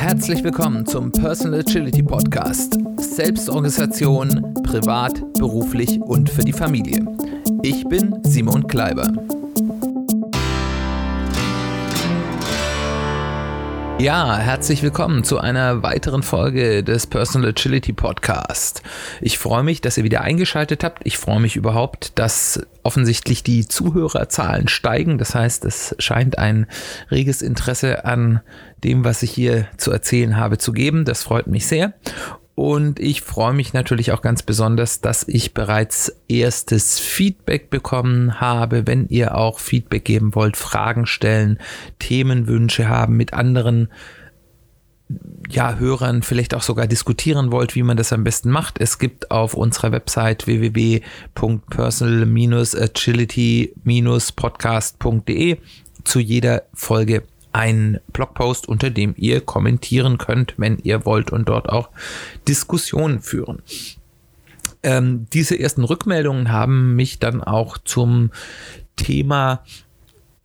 Herzlich willkommen zum Personal Agility Podcast. Selbstorganisation, privat, beruflich und für die Familie. Ich bin Simon Kleiber. Ja, herzlich willkommen zu einer weiteren Folge des Personal Agility Podcast. Ich freue mich, dass ihr wieder eingeschaltet habt. Ich freue mich überhaupt, dass offensichtlich die Zuhörerzahlen steigen. Das heißt, es scheint ein reges Interesse an dem, was ich hier zu erzählen habe, zu geben. Das freut mich sehr. Und ich freue mich natürlich auch ganz besonders, dass ich bereits erstes Feedback bekommen habe. Wenn ihr auch Feedback geben wollt, Fragen stellen, Themenwünsche haben, mit anderen ja, Hörern vielleicht auch sogar diskutieren wollt, wie man das am besten macht. Es gibt auf unserer Website www.personal-agility-podcast.de zu jeder Folge ein Blogpost, unter dem ihr kommentieren könnt, wenn ihr wollt und dort auch Diskussionen führen. Ähm, diese ersten Rückmeldungen haben mich dann auch zum Thema,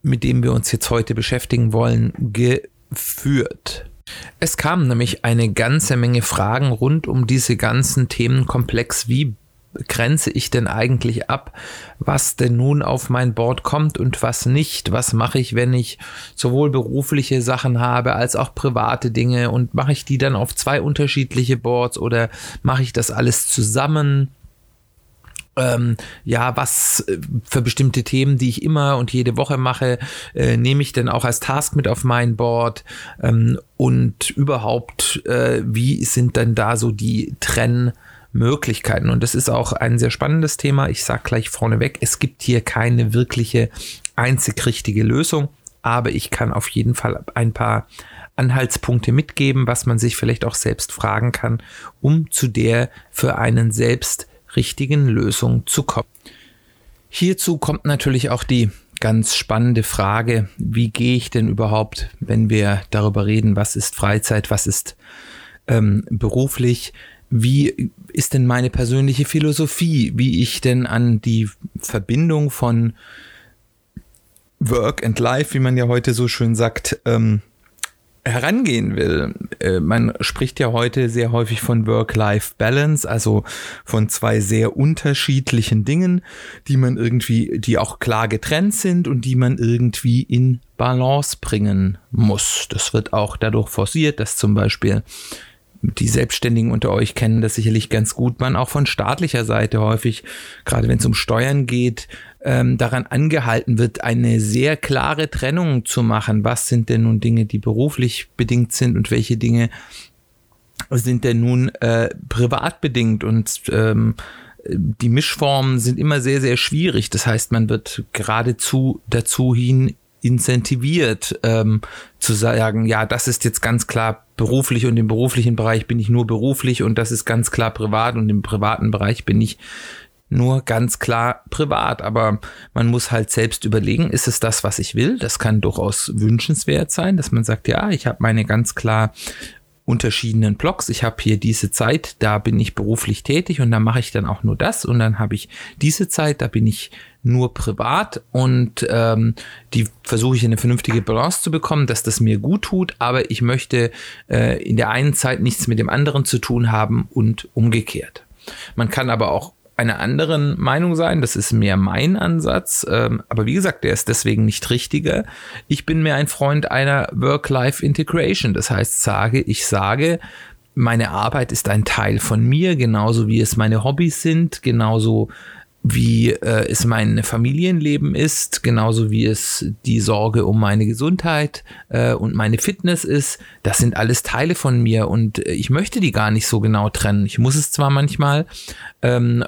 mit dem wir uns jetzt heute beschäftigen wollen, geführt. Es kamen nämlich eine ganze Menge Fragen rund um diese ganzen Themenkomplex. Wie grenze ich denn eigentlich ab, was denn nun auf mein Board kommt und was nicht? Was mache ich, wenn ich sowohl berufliche Sachen habe als auch private Dinge und mache ich die dann auf zwei unterschiedliche Boards oder mache ich das alles zusammen? Ähm, ja, was äh, für bestimmte Themen, die ich immer und jede Woche mache, äh, nehme ich denn auch als Task mit auf mein Board ähm, und überhaupt, äh, wie sind denn da so die Trenn- Möglichkeiten. Und das ist auch ein sehr spannendes Thema. Ich sage gleich vorneweg, es gibt hier keine wirkliche einzig richtige Lösung, aber ich kann auf jeden Fall ein paar Anhaltspunkte mitgeben, was man sich vielleicht auch selbst fragen kann, um zu der für einen selbst richtigen Lösung zu kommen. Hierzu kommt natürlich auch die ganz spannende Frage, wie gehe ich denn überhaupt, wenn wir darüber reden, was ist Freizeit, was ist ähm, beruflich, wie ist denn meine persönliche Philosophie, wie ich denn an die Verbindung von Work and Life, wie man ja heute so schön sagt, ähm, herangehen will. Äh, man spricht ja heute sehr häufig von Work-Life-Balance, also von zwei sehr unterschiedlichen Dingen, die man irgendwie, die auch klar getrennt sind und die man irgendwie in Balance bringen muss. Das wird auch dadurch forciert, dass zum Beispiel die Selbstständigen unter euch kennen das sicherlich ganz gut, man auch von staatlicher Seite häufig, gerade wenn es um Steuern geht, ähm, daran angehalten wird, eine sehr klare Trennung zu machen. Was sind denn nun Dinge, die beruflich bedingt sind und welche Dinge sind denn nun äh, privat bedingt und ähm, die Mischformen sind immer sehr, sehr schwierig. Das heißt, man wird geradezu dazu hin incentiviert, ähm, zu sagen, ja, das ist jetzt ganz klar beruflich und im beruflichen Bereich bin ich nur beruflich und das ist ganz klar privat und im privaten Bereich bin ich nur ganz klar privat. Aber man muss halt selbst überlegen, ist es das, was ich will? Das kann durchaus wünschenswert sein, dass man sagt, ja, ich habe meine ganz klar unterschiedenen Blogs. Ich habe hier diese Zeit, da bin ich beruflich tätig und da mache ich dann auch nur das. Und dann habe ich diese Zeit, da bin ich nur privat und ähm, die versuche ich eine vernünftige Balance zu bekommen, dass das mir gut tut, aber ich möchte äh, in der einen Zeit nichts mit dem anderen zu tun haben und umgekehrt. Man kann aber auch einer anderen Meinung sein. Das ist mehr mein Ansatz. Ähm, aber wie gesagt, der ist deswegen nicht richtiger. Ich bin mehr ein Freund einer Work-Life-Integration. Das heißt, sage, ich sage, meine Arbeit ist ein Teil von mir, genauso wie es meine Hobbys sind, genauso wie äh, es mein Familienleben ist, genauso wie es die Sorge um meine Gesundheit äh, und meine Fitness ist. Das sind alles Teile von mir und äh, ich möchte die gar nicht so genau trennen. Ich muss es zwar manchmal, ähm,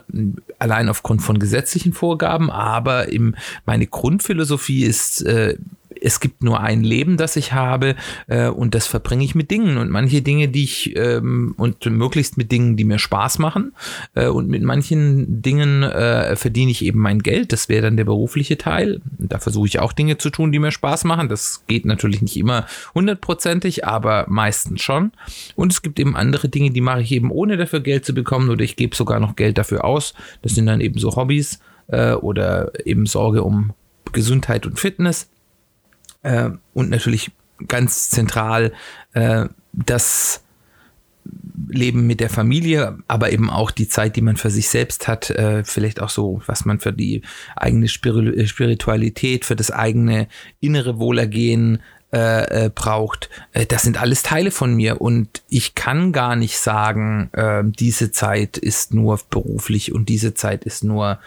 allein aufgrund von gesetzlichen Vorgaben, aber im, meine Grundphilosophie ist, äh, es gibt nur ein Leben, das ich habe äh, und das verbringe ich mit Dingen und manche Dinge, die ich ähm, und möglichst mit Dingen, die mir Spaß machen äh, und mit manchen Dingen äh, verdiene ich eben mein Geld. Das wäre dann der berufliche Teil. Da versuche ich auch Dinge zu tun, die mir Spaß machen. Das geht natürlich nicht immer hundertprozentig, aber meistens schon. Und es gibt eben andere Dinge, die mache ich eben ohne dafür Geld zu bekommen oder ich gebe sogar noch Geld dafür aus. Das sind dann eben so Hobbys äh, oder eben Sorge um Gesundheit und Fitness. Äh, und natürlich ganz zentral äh, das Leben mit der Familie, aber eben auch die Zeit, die man für sich selbst hat, äh, vielleicht auch so, was man für die eigene Spiritualität, für das eigene innere Wohlergehen äh, äh, braucht. Äh, das sind alles Teile von mir und ich kann gar nicht sagen, äh, diese Zeit ist nur beruflich und diese Zeit ist nur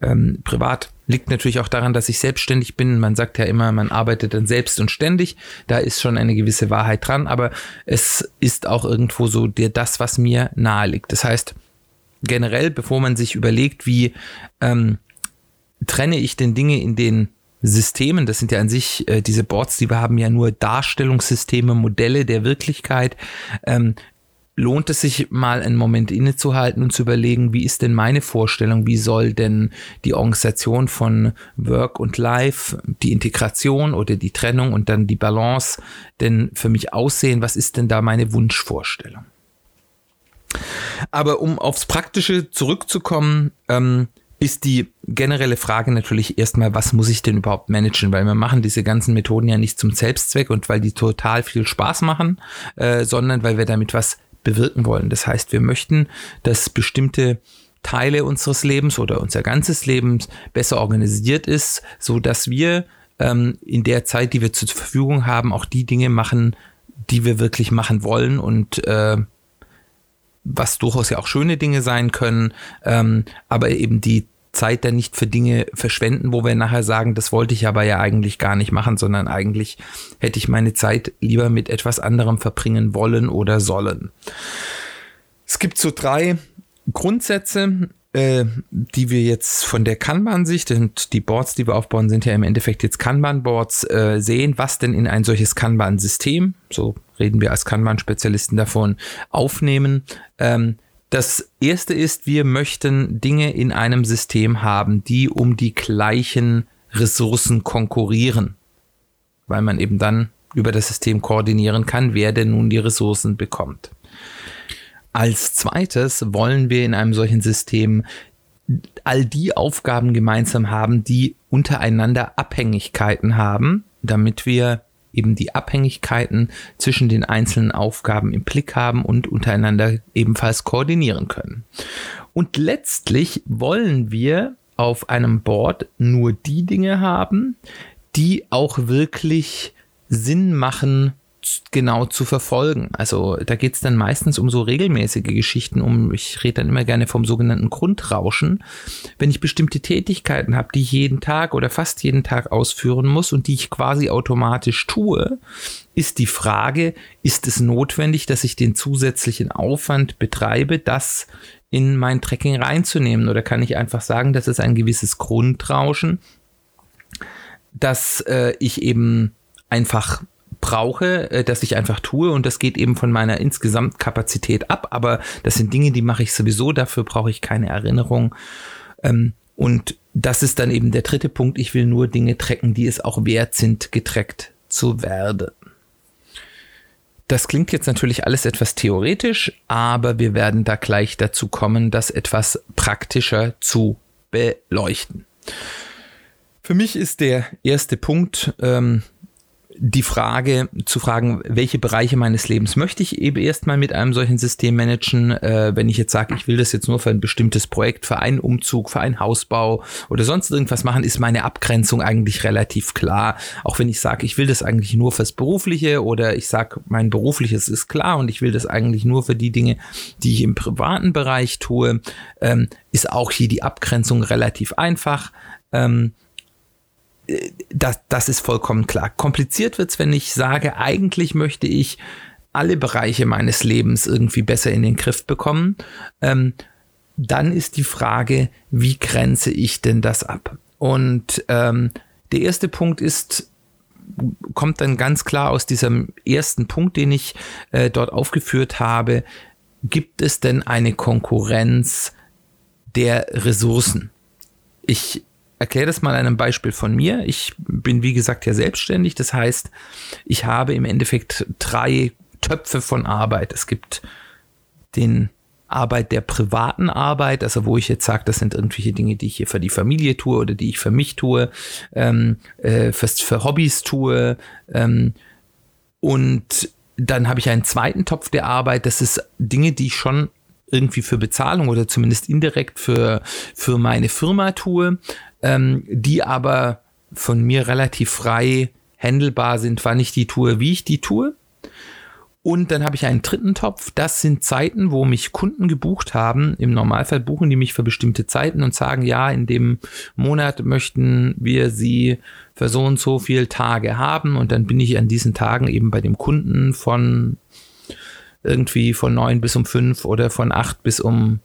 ähm, privat. Liegt natürlich auch daran, dass ich selbstständig bin. Man sagt ja immer, man arbeitet dann selbst und ständig. Da ist schon eine gewisse Wahrheit dran, aber es ist auch irgendwo so der, das, was mir nahe liegt. Das heißt, generell, bevor man sich überlegt, wie ähm, trenne ich denn Dinge in den Systemen, das sind ja an sich, äh, diese Boards, die wir haben ja nur Darstellungssysteme, Modelle der Wirklichkeit. Ähm, lohnt es sich mal einen Moment innezuhalten und zu überlegen, wie ist denn meine Vorstellung, wie soll denn die Organisation von Work und Life, die Integration oder die Trennung und dann die Balance denn für mich aussehen, was ist denn da meine Wunschvorstellung? Aber um aufs Praktische zurückzukommen, ähm, ist die generelle Frage natürlich erstmal, was muss ich denn überhaupt managen? Weil wir machen diese ganzen Methoden ja nicht zum Selbstzweck und weil die total viel Spaß machen, äh, sondern weil wir damit was bewirken wollen. Das heißt, wir möchten, dass bestimmte Teile unseres Lebens oder unser ganzes Lebens besser organisiert ist, so dass wir ähm, in der Zeit, die wir zur Verfügung haben, auch die Dinge machen, die wir wirklich machen wollen und äh, was durchaus ja auch schöne Dinge sein können, ähm, aber eben die Zeit dann nicht für Dinge verschwenden, wo wir nachher sagen, das wollte ich aber ja eigentlich gar nicht machen, sondern eigentlich hätte ich meine Zeit lieber mit etwas anderem verbringen wollen oder sollen. Es gibt so drei Grundsätze, äh, die wir jetzt von der Kanban-Sicht und die Boards, die wir aufbauen, sind ja im Endeffekt jetzt Kanban-Boards, äh, sehen, was denn in ein solches Kanban-System, so reden wir als Kanban-Spezialisten davon, aufnehmen. Ähm, das erste ist, wir möchten Dinge in einem System haben, die um die gleichen Ressourcen konkurrieren, weil man eben dann über das System koordinieren kann, wer denn nun die Ressourcen bekommt. Als zweites wollen wir in einem solchen System all die Aufgaben gemeinsam haben, die untereinander Abhängigkeiten haben, damit wir eben die Abhängigkeiten zwischen den einzelnen Aufgaben im Blick haben und untereinander ebenfalls koordinieren können. Und letztlich wollen wir auf einem Board nur die Dinge haben, die auch wirklich Sinn machen genau zu verfolgen. Also da geht es dann meistens um so regelmäßige Geschichten, um, ich rede dann immer gerne vom sogenannten Grundrauschen. Wenn ich bestimmte Tätigkeiten habe, die ich jeden Tag oder fast jeden Tag ausführen muss und die ich quasi automatisch tue, ist die Frage, ist es notwendig, dass ich den zusätzlichen Aufwand betreibe, das in mein Tracking reinzunehmen? Oder kann ich einfach sagen, das ist ein gewisses Grundrauschen, dass äh, ich eben einfach brauche, äh, dass ich einfach tue und das geht eben von meiner Insgesamtkapazität ab, aber das sind Dinge, die mache ich sowieso, dafür brauche ich keine Erinnerung. Ähm, und das ist dann eben der dritte Punkt, ich will nur Dinge tracken, die es auch wert sind, getrackt zu werden. Das klingt jetzt natürlich alles etwas theoretisch, aber wir werden da gleich dazu kommen, das etwas praktischer zu beleuchten. Für mich ist der erste Punkt, ähm, die Frage zu fragen, welche Bereiche meines Lebens möchte ich eben erstmal mit einem solchen System managen, äh, wenn ich jetzt sage, ich will das jetzt nur für ein bestimmtes Projekt, für einen Umzug, für einen Hausbau oder sonst irgendwas machen, ist meine Abgrenzung eigentlich relativ klar. Auch wenn ich sage, ich will das eigentlich nur fürs Berufliche oder ich sage, mein berufliches ist klar und ich will das eigentlich nur für die Dinge, die ich im privaten Bereich tue, ähm, ist auch hier die Abgrenzung relativ einfach. Ähm, das, das ist vollkommen klar. Kompliziert wird's, wenn ich sage, eigentlich möchte ich alle Bereiche meines Lebens irgendwie besser in den Griff bekommen. Ähm, dann ist die Frage, wie grenze ich denn das ab? Und ähm, der erste Punkt ist, kommt dann ganz klar aus diesem ersten Punkt, den ich äh, dort aufgeführt habe. Gibt es denn eine Konkurrenz der Ressourcen? Ich erkläre das mal einem Beispiel von mir. Ich bin, wie gesagt, ja selbstständig. Das heißt, ich habe im Endeffekt drei Töpfe von Arbeit. Es gibt den Arbeit der privaten Arbeit, also wo ich jetzt sage, das sind irgendwelche Dinge, die ich hier für die Familie tue oder die ich für mich tue, ähm, äh, für, für Hobbys tue. Ähm, und dann habe ich einen zweiten Topf der Arbeit. Das ist Dinge, die ich schon irgendwie für Bezahlung oder zumindest indirekt für, für meine Firma tue, ähm, die aber von mir relativ frei handelbar sind, wann ich die tue, wie ich die tue. Und dann habe ich einen dritten Topf. Das sind Zeiten, wo mich Kunden gebucht haben. Im Normalfall buchen die mich für bestimmte Zeiten und sagen, ja, in dem Monat möchten wir sie für so und so viele Tage haben. Und dann bin ich an diesen Tagen eben bei dem Kunden von irgendwie von neun bis um fünf oder von acht bis um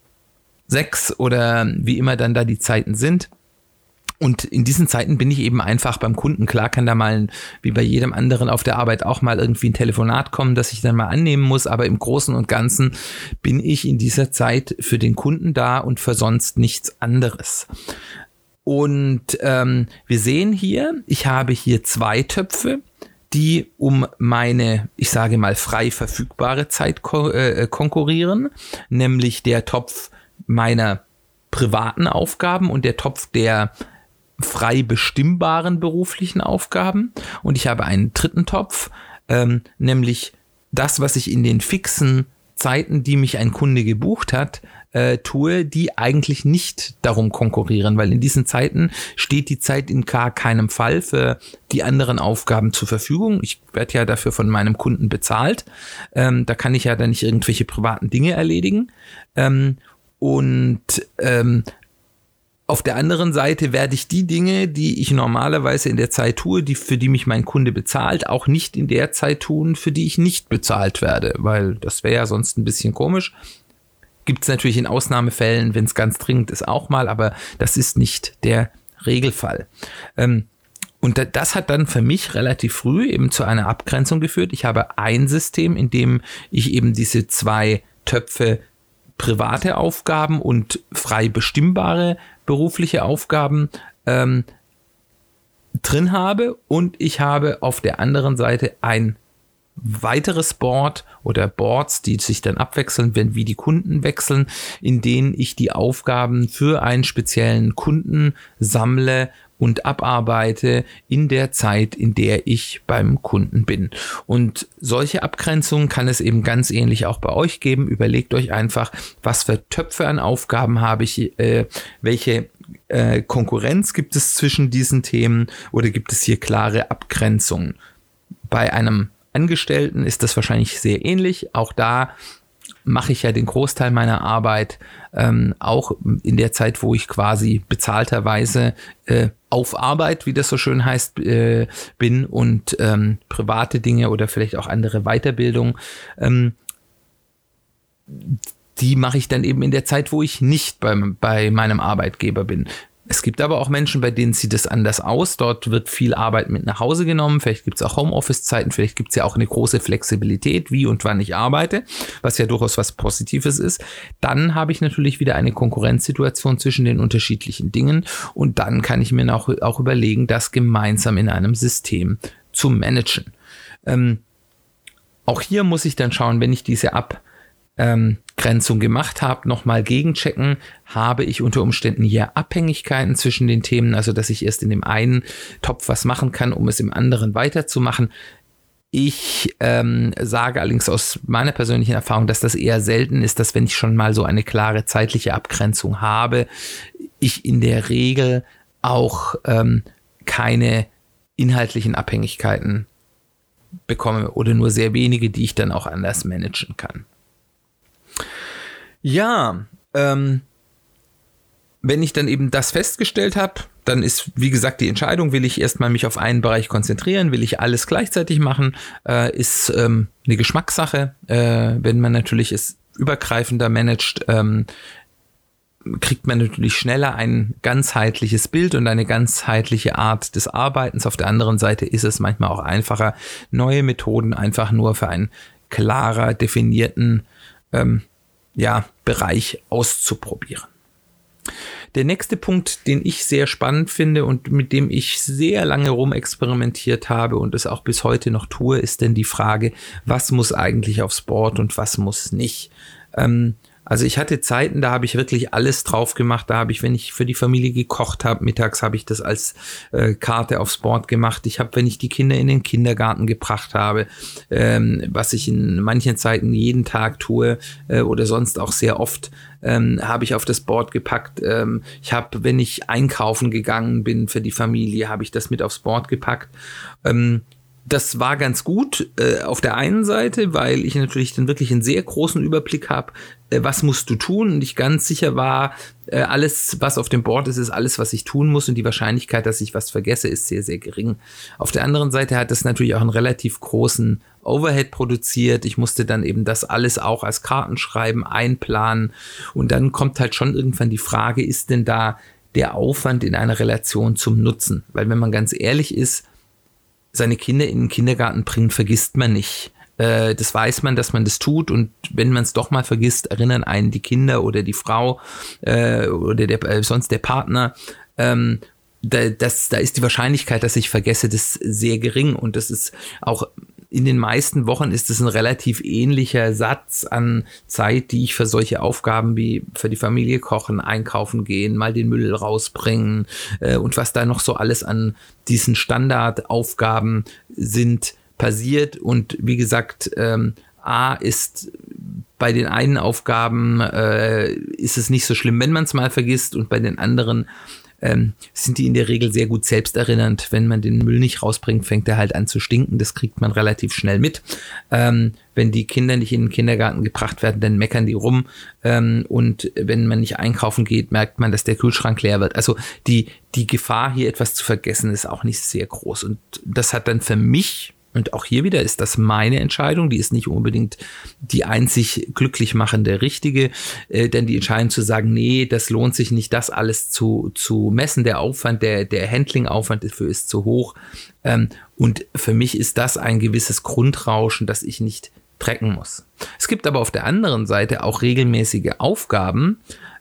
sechs oder wie immer dann da die Zeiten sind. Und in diesen Zeiten bin ich eben einfach beim Kunden. Klar kann da mal, wie bei jedem anderen auf der Arbeit, auch mal irgendwie ein Telefonat kommen, das ich dann mal annehmen muss. Aber im Großen und Ganzen bin ich in dieser Zeit für den Kunden da und für sonst nichts anderes. Und ähm, wir sehen hier, ich habe hier zwei Töpfe, die um meine, ich sage mal, frei verfügbare Zeit ko äh, konkurrieren, nämlich der Topf meiner privaten Aufgaben und der Topf der frei bestimmbaren beruflichen Aufgaben. Und ich habe einen dritten Topf, ähm, nämlich das, was ich in den fixen Zeiten, die mich ein Kunde gebucht hat, äh, tue, die eigentlich nicht darum konkurrieren, weil in diesen Zeiten steht die Zeit in gar keinem Fall für die anderen Aufgaben zur Verfügung. Ich werde ja dafür von meinem Kunden bezahlt. Ähm, da kann ich ja dann nicht irgendwelche privaten Dinge erledigen. Ähm, und ähm, auf der anderen Seite werde ich die Dinge, die ich normalerweise in der Zeit tue, die, für die mich mein Kunde bezahlt, auch nicht in der Zeit tun, für die ich nicht bezahlt werde, weil das wäre ja sonst ein bisschen komisch. Gibt es natürlich in Ausnahmefällen, wenn es ganz dringend ist, auch mal, aber das ist nicht der Regelfall. Ähm, und das hat dann für mich relativ früh eben zu einer Abgrenzung geführt. Ich habe ein System, in dem ich eben diese zwei Töpfe private Aufgaben und frei bestimmbare berufliche Aufgaben ähm, drin habe und ich habe auf der anderen Seite ein weiteres Board oder Boards, die sich dann abwechseln, wenn wie die Kunden wechseln, in denen ich die Aufgaben für einen speziellen Kunden sammle und abarbeite in der Zeit, in der ich beim Kunden bin. Und solche Abgrenzungen kann es eben ganz ähnlich auch bei euch geben. Überlegt euch einfach, was für Töpfe an Aufgaben habe ich, äh, welche äh, Konkurrenz gibt es zwischen diesen Themen oder gibt es hier klare Abgrenzungen? Bei einem Angestellten ist das wahrscheinlich sehr ähnlich. Auch da mache ich ja den Großteil meiner Arbeit ähm, auch in der Zeit, wo ich quasi bezahlterweise äh, auf Arbeit, wie das so schön heißt, äh, bin und ähm, private Dinge oder vielleicht auch andere Weiterbildung. Ähm, die mache ich dann eben in der Zeit, wo ich nicht beim, bei meinem Arbeitgeber bin. Es gibt aber auch Menschen, bei denen sieht es anders aus. Dort wird viel Arbeit mit nach Hause genommen. Vielleicht gibt es auch Homeoffice-Zeiten. Vielleicht gibt es ja auch eine große Flexibilität, wie und wann ich arbeite, was ja durchaus was Positives ist. Dann habe ich natürlich wieder eine Konkurrenzsituation zwischen den unterschiedlichen Dingen. Und dann kann ich mir auch, auch überlegen, das gemeinsam in einem System zu managen. Ähm, auch hier muss ich dann schauen, wenn ich diese Ab- ähm, Grenzung gemacht habe, nochmal gegenchecken, habe ich unter Umständen hier Abhängigkeiten zwischen den Themen, also dass ich erst in dem einen Topf was machen kann, um es im anderen weiterzumachen. Ich ähm, sage allerdings aus meiner persönlichen Erfahrung, dass das eher selten ist, dass wenn ich schon mal so eine klare zeitliche Abgrenzung habe, ich in der Regel auch ähm, keine inhaltlichen Abhängigkeiten bekomme oder nur sehr wenige, die ich dann auch anders managen kann. Ja, ähm, wenn ich dann eben das festgestellt habe, dann ist, wie gesagt, die Entscheidung, will ich erstmal mich auf einen Bereich konzentrieren, will ich alles gleichzeitig machen, äh, ist ähm, eine Geschmackssache. Äh, wenn man natürlich es übergreifender managt, ähm, kriegt man natürlich schneller ein ganzheitliches Bild und eine ganzheitliche Art des Arbeitens. Auf der anderen Seite ist es manchmal auch einfacher, neue Methoden einfach nur für einen klarer definierten ähm, ja, Bereich auszuprobieren. Der nächste Punkt, den ich sehr spannend finde und mit dem ich sehr lange rumexperimentiert habe und es auch bis heute noch tue, ist denn die Frage, was muss eigentlich aufs Board und was muss nicht. Ähm, Also ich hatte Zeiten, da habe ich wirklich alles drauf gemacht. Da habe ich, wenn ich für die Familie gekocht habe, mittags habe ich das als äh, Karte aufs Board gemacht. Ich habe, wenn ich die Kinder in den Kindergarten gebracht habe, ähm, was ich in manchen Zeiten jeden Tag tue äh, oder sonst auch sehr oft, ähm, habe ich auf das Board gepackt. Ähm, ich habe, wenn ich einkaufen gegangen bin für die Familie, habe ich das mit aufs Board gepackt. Ähm, das war ganz gut äh, auf der einen Seite, weil ich natürlich dann wirklich einen sehr großen Überblick habe, äh, was musst du tun und ich ganz sicher war, äh, alles, was auf dem Board ist, ist alles, was ich tun muss und die Wahrscheinlichkeit, dass ich was vergesse, ist sehr, sehr gering. Auf der anderen Seite hat es natürlich auch einen relativ großen Overhead produziert. Ich musste dann eben das alles auch als Kartenschreiben einplanen und dann kommt halt schon irgendwann die Frage, ist denn da der Aufwand in einer Relation zum Nutzen? Weil wenn man ganz ehrlich ist, seine Kinder in den Kindergarten bringen, vergisst man nicht. Äh, das weiß man, dass man das tut und wenn man es doch mal vergisst, erinnern einen die Kinder oder die Frau äh, oder der, äh, sonst der Partner. Ähm, da, das, da ist die Wahrscheinlichkeit, dass ich vergesse, das sehr gering und das ist auch in den meisten Wochen ist es ein relativ ähnlicher Satz an Zeit, die ich für solche Aufgaben wie für die Familie kochen, einkaufen gehen, mal den Müll rausbringen äh, und was da noch so alles an diesen Standardaufgaben sind passiert. Und wie gesagt, ähm, A ist bei den einen Aufgaben äh, ist es nicht so schlimm, wenn man es mal vergisst und bei den anderen ähm, sind die in der Regel sehr gut selbsterinnernd. Wenn man den Müll nicht rausbringt, fängt er halt an zu stinken. Das kriegt man relativ schnell mit. Ähm, wenn die Kinder nicht in den Kindergarten gebracht werden, dann meckern die rum. Ähm, und wenn man nicht einkaufen geht, merkt man, dass der Kühlschrank leer wird. Also die, die Gefahr, hier etwas zu vergessen, ist auch nicht sehr groß. Und das hat dann für mich und auch hier wieder ist das meine Entscheidung, die ist nicht unbedingt die einzig glücklich machende richtige, äh, denn die Entscheidung zu sagen, nee, das lohnt sich nicht, das alles zu, zu messen, der Aufwand, der, der Handling-Aufwand dafür ist zu hoch. Ähm, und für mich ist das ein gewisses Grundrauschen, das ich nicht trecken muss. Es gibt aber auf der anderen Seite auch regelmäßige Aufgaben,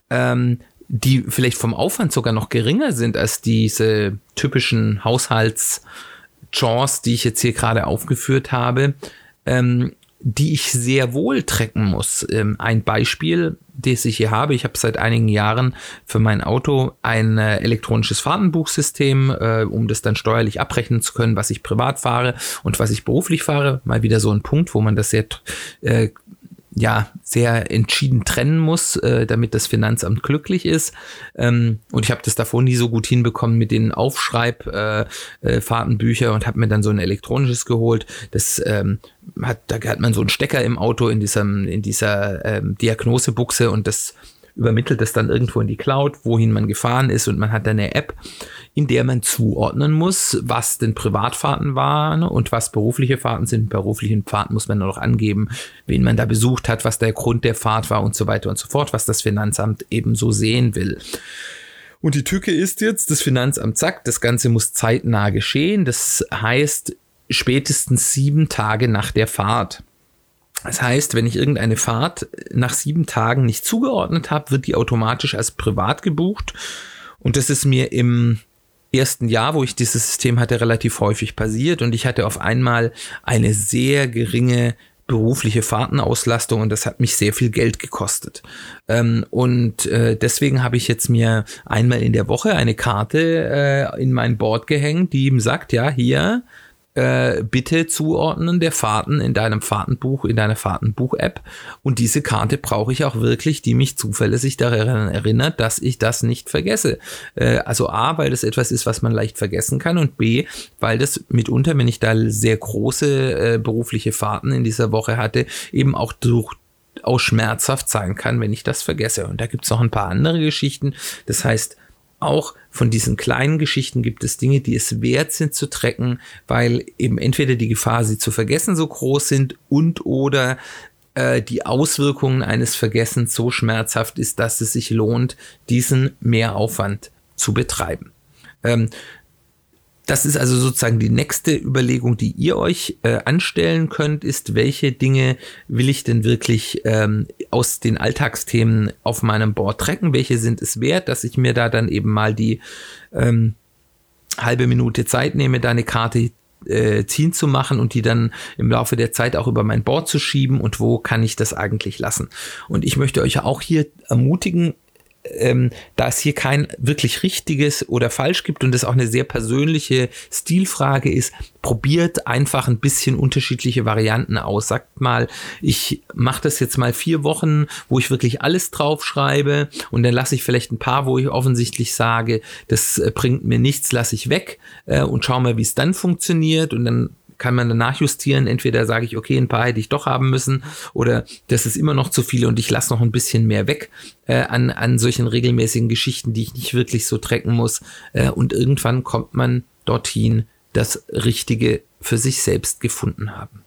ähm, die vielleicht vom Aufwand sogar noch geringer sind als diese typischen Haushalts- Chance, die ich jetzt hier gerade aufgeführt habe, ähm, die ich sehr wohl trecken muss. Ähm, ein Beispiel, das ich hier habe, ich habe seit einigen Jahren für mein Auto ein äh, elektronisches Fahrtenbuchsystem, äh, um das dann steuerlich abrechnen zu können, was ich privat fahre und was ich beruflich fahre. Mal wieder so ein Punkt, wo man das sehr äh, ja sehr entschieden trennen muss, äh, damit das Finanzamt glücklich ist. Ähm, und ich habe das davor nie so gut hinbekommen mit den Aufschreibfahrtenbücher äh, äh, und habe mir dann so ein elektronisches geholt. Das ähm, hat, da hat man so einen Stecker im Auto in diesem in dieser ähm, Diagnosebuchse und das übermittelt es dann irgendwo in die Cloud, wohin man gefahren ist und man hat dann eine App, in der man zuordnen muss, was denn Privatfahrten waren und was berufliche Fahrten sind. Beruflichen Fahrten muss man nur noch angeben, wen man da besucht hat, was der Grund der Fahrt war und so weiter und so fort, was das Finanzamt eben so sehen will. Und die Tücke ist jetzt, das Finanzamt sagt, das Ganze muss zeitnah geschehen. Das heißt spätestens sieben Tage nach der Fahrt. Das heißt, wenn ich irgendeine Fahrt nach sieben Tagen nicht zugeordnet habe, wird die automatisch als privat gebucht. Und das ist mir im ersten Jahr, wo ich dieses System hatte, relativ häufig passiert. Und ich hatte auf einmal eine sehr geringe berufliche Fahrtenauslastung und das hat mich sehr viel Geld gekostet. Ähm, und äh, deswegen habe ich jetzt mir einmal in der Woche eine Karte äh, in mein Board gehängt, die ihm sagt, ja, hier äh, bitte zuordnen der Fahrten in deinem Fahrtenbuch, in deiner Fahrtenbuch-App. Und diese Karte brauche ich auch wirklich, die mich zuverlässig daran erinnert, dass ich das nicht vergesse. Äh, also A, weil das etwas ist, was man leicht vergessen kann und B, weil das mitunter, wenn ich da sehr große äh, berufliche Fahrten in dieser Woche hatte, eben auch durch auch schmerzhaft sein kann, wenn ich das vergesse. Und da gibt es noch ein paar andere Geschichten. Das heißt, auch von diesen kleinen Geschichten gibt es Dinge, die es wert sind zu trecken, weil eben entweder die Gefahr, sie zu vergessen, so groß sind und oder äh, die Auswirkungen eines Vergessens so schmerzhaft ist, dass es sich lohnt, diesen Mehraufwand zu betreiben. Ähm, das ist also sozusagen die nächste Überlegung, die ihr euch äh, anstellen könnt, ist, welche Dinge will ich denn wirklich ähm, aus den Alltagsthemen auf meinem Board trecken? Welche sind es wert, dass ich mir da dann eben mal die ähm, halbe Minute Zeit nehme, da eine Karte äh, ziehen zu machen und die dann im Laufe der Zeit auch über mein Board zu schieben und wo kann ich das eigentlich lassen. Und ich möchte euch auch hier ermutigen, ähm, da es hier kein wirklich richtiges oder falsch gibt und es auch eine sehr persönliche Stilfrage ist, probiert einfach ein bisschen unterschiedliche Varianten aus. Sagt mal, ich mache das jetzt mal vier Wochen, wo ich wirklich alles draufschreibe und dann lasse ich vielleicht ein paar, wo ich offensichtlich sage, das äh, bringt mir nichts, lasse ich weg äh, und schau mal, wie es dann funktioniert und dann kann man danach justieren. Entweder sage ich, okay, ein paar hätte ich doch haben müssen oder das ist immer noch zu viel und ich lasse noch ein bisschen mehr weg äh, an, an solchen regelmäßigen Geschichten, die ich nicht wirklich so trecken muss. Äh, und irgendwann kommt man dorthin, das Richtige für sich selbst gefunden haben.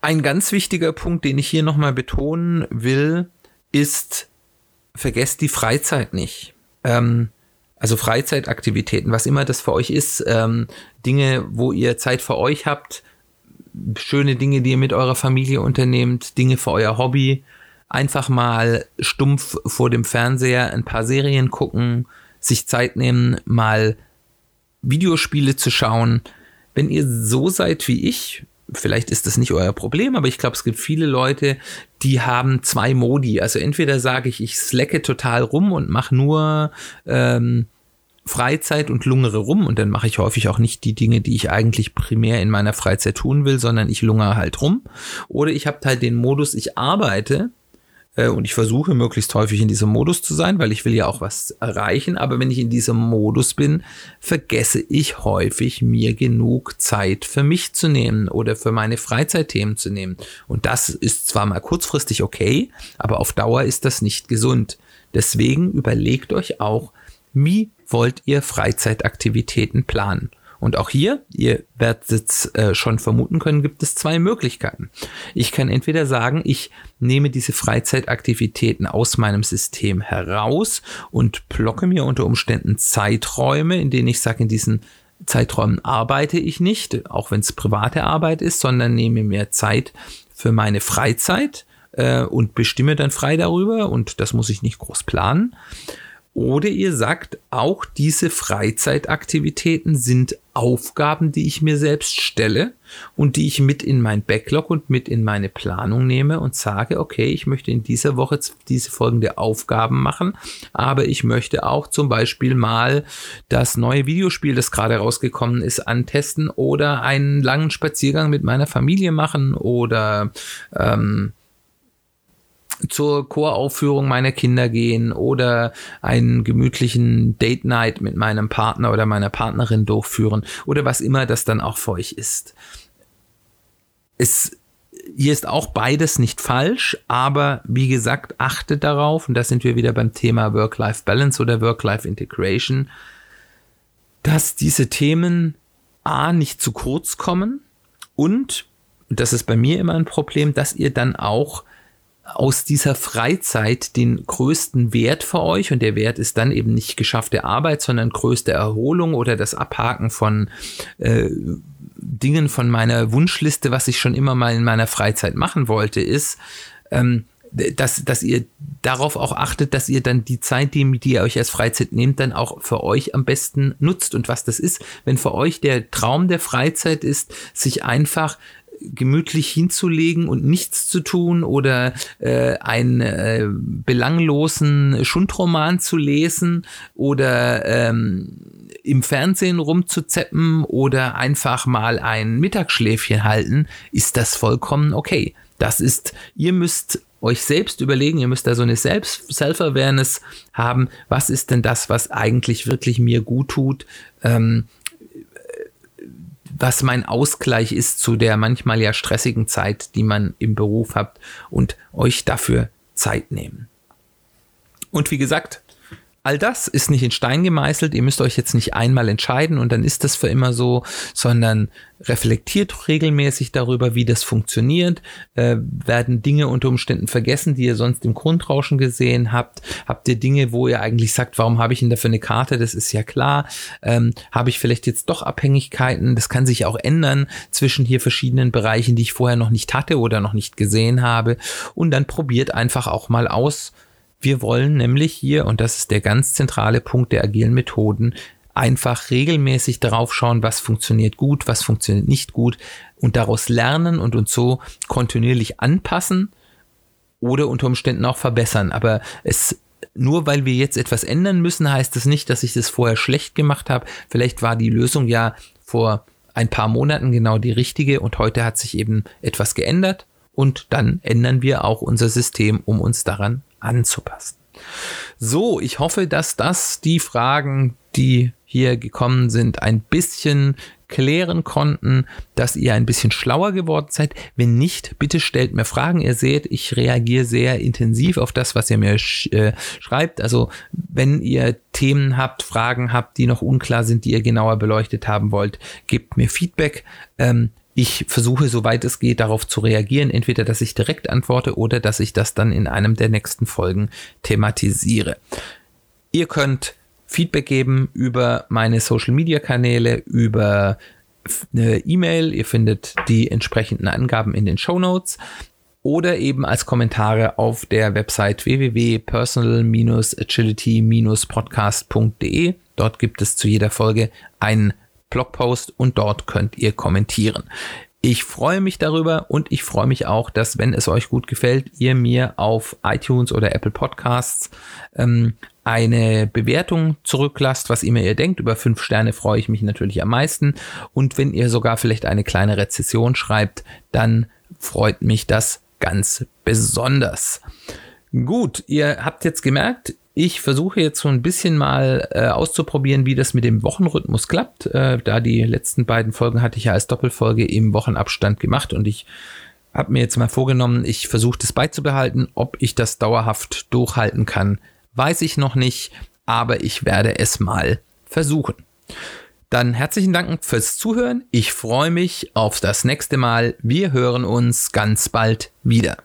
Ein ganz wichtiger Punkt, den ich hier nochmal betonen will, ist, vergesst die Freizeit nicht. Ähm, also Freizeitaktivitäten, was immer das für euch ist, ähm, Dinge, wo ihr Zeit für euch habt, schöne Dinge, die ihr mit eurer Familie unternehmt, Dinge für euer Hobby, einfach mal stumpf vor dem Fernseher ein paar Serien gucken, sich Zeit nehmen, mal Videospiele zu schauen. Wenn ihr so seid wie ich, vielleicht ist das nicht euer Problem, aber ich glaube, es gibt viele Leute, die haben zwei Modi. Also entweder sage ich, ich slacke total rum und mache nur ähm, Freizeit und lungere rum und dann mache ich häufig auch nicht die Dinge, die ich eigentlich primär in meiner Freizeit tun will, sondern ich lungere halt rum. Oder ich habe halt den Modus, ich arbeite äh, und ich versuche möglichst häufig in diesem Modus zu sein, weil ich will ja auch was erreichen. Aber wenn ich in diesem Modus bin, vergesse ich häufig, mir genug Zeit für mich zu nehmen oder für meine Freizeitthemen zu nehmen. Und das ist zwar mal kurzfristig okay, aber auf Dauer ist das nicht gesund. Deswegen überlegt euch auch, wie wollt ihr Freizeitaktivitäten planen? Und auch hier, ihr werdet es äh, schon vermuten können, gibt es zwei Möglichkeiten. Ich kann entweder sagen, ich nehme diese Freizeitaktivitäten aus meinem System heraus und blocke mir unter Umständen Zeiträume, in denen ich sage, in diesen Zeiträumen arbeite ich nicht, auch wenn es private Arbeit ist, sondern nehme mir Zeit für meine Freizeit äh, und bestimme dann frei darüber und das muss ich nicht groß planen. Oder ihr sagt, auch diese Freizeitaktivitäten sind Aufgaben, die ich mir selbst stelle und die ich mit in mein Backlog und mit in meine Planung nehme und sage, okay, ich möchte in dieser Woche diese folgende Aufgaben machen, aber ich möchte auch zum Beispiel mal das neue Videospiel, das gerade rausgekommen ist, antesten oder einen langen Spaziergang mit meiner Familie machen oder ähm, zur Choraufführung meiner Kinder gehen oder einen gemütlichen Date Night mit meinem Partner oder meiner Partnerin durchführen oder was immer das dann auch für euch ist. Es hier ist auch beides nicht falsch, aber wie gesagt, achtet darauf, und da sind wir wieder beim Thema Work-Life-Balance oder Work-Life-Integration, dass diese Themen A nicht zu kurz kommen und, das ist bei mir immer ein Problem, dass ihr dann auch aus dieser Freizeit den größten Wert für euch und der Wert ist dann eben nicht geschaffte Arbeit, sondern größte Erholung oder das Abhaken von äh, Dingen von meiner Wunschliste, was ich schon immer mal in meiner Freizeit machen wollte, ist, ähm, dass, dass ihr darauf auch achtet, dass ihr dann die Zeit, die, die ihr euch als Freizeit nehmt, dann auch für euch am besten nutzt. Und was das ist, wenn für euch der Traum der Freizeit ist, sich einfach gemütlich hinzulegen und nichts zu tun oder äh, einen äh, belanglosen Schundroman zu lesen oder ähm, im Fernsehen rumzuzeppen oder einfach mal ein Mittagsschläfchen halten, ist das vollkommen okay. Das ist, ihr müsst euch selbst überlegen, ihr müsst da so eine Self-Awareness haben, was ist denn das, was eigentlich wirklich mir gut tut, ähm, was mein Ausgleich ist zu der manchmal ja stressigen Zeit, die man im Beruf hat und euch dafür Zeit nehmen. Und wie gesagt, all das ist nicht in Stein gemeißelt. Ihr müsst euch jetzt nicht einmal entscheiden und dann ist das für immer so, sondern reflektiert regelmäßig darüber, wie das funktioniert. Äh, werden Dinge unter Umständen vergessen, die ihr sonst im Grundrauschen gesehen habt? Habt ihr Dinge, wo ihr eigentlich sagt, warum habe ich denn dafür eine Karte? Das ist ja klar. Ähm, habe ich vielleicht jetzt doch Abhängigkeiten? Das kann sich auch ändern zwischen hier verschiedenen Bereichen, die ich vorher noch nicht hatte oder noch nicht gesehen habe. Und dann probiert einfach auch mal aus, wir wollen nämlich hier, und das ist der ganz zentrale Punkt der agilen Methoden, einfach regelmäßig darauf schauen, was funktioniert gut, was funktioniert nicht gut und daraus lernen und uns so kontinuierlich anpassen oder unter Umständen auch verbessern. Aber es nur weil wir jetzt etwas ändern müssen, heißt das nicht, dass ich das vorher schlecht gemacht habe. Vielleicht war die Lösung ja vor ein paar Monaten genau die richtige und heute hat sich eben etwas geändert und dann ändern wir auch unser System, um uns daran anzupassen. So, ich hoffe, dass das die Fragen, die hier gekommen sind, ein bisschen klären konnten, dass ihr ein bisschen schlauer geworden seid. Wenn nicht, bitte stellt mir Fragen. Ihr seht, ich reagiere sehr intensiv auf das, was ihr mir sch äh, schreibt. Also wenn ihr Themen habt, Fragen habt, die noch unklar sind, die ihr genauer beleuchtet haben wollt, gebt mir Feedback. Ähm, ich versuche, soweit es geht, darauf zu reagieren. Entweder, dass ich direkt antworte oder dass ich das dann in einem der nächsten Folgen thematisiere. Ihr könnt Feedback geben über meine Social Media Kanäle, über eine E-Mail. Ihr findet die entsprechenden Angaben in den Show Notes oder eben als Kommentare auf der Website www.personal-agility-podcast.de. Dort gibt es zu jeder Folge einen Blogpost und dort könnt ihr kommentieren. Ich freue mich darüber und ich freue mich auch, dass, wenn es euch gut gefällt, ihr mir auf iTunes oder Apple Podcasts ähm, eine Bewertung zurücklasst, was immer ihr denkt. Über fünf Sterne freue ich mich natürlich am meisten. Und wenn ihr sogar vielleicht eine kleine Rezession schreibt, dann freut mich das ganz besonders. Gut, ihr habt jetzt gemerkt, ich versuche jetzt so ein bisschen mal äh, auszuprobieren, wie das mit dem Wochenrhythmus klappt. Äh, da die letzten beiden Folgen hatte ich ja als Doppelfolge im Wochenabstand gemacht und ich habe mir jetzt mal vorgenommen, ich versuche das beizubehalten. Ob ich das dauerhaft durchhalten kann, weiß ich noch nicht, aber ich werde es mal versuchen. Dann herzlichen Dank fürs Zuhören. Ich freue mich auf das nächste Mal. Wir hören uns ganz bald wieder.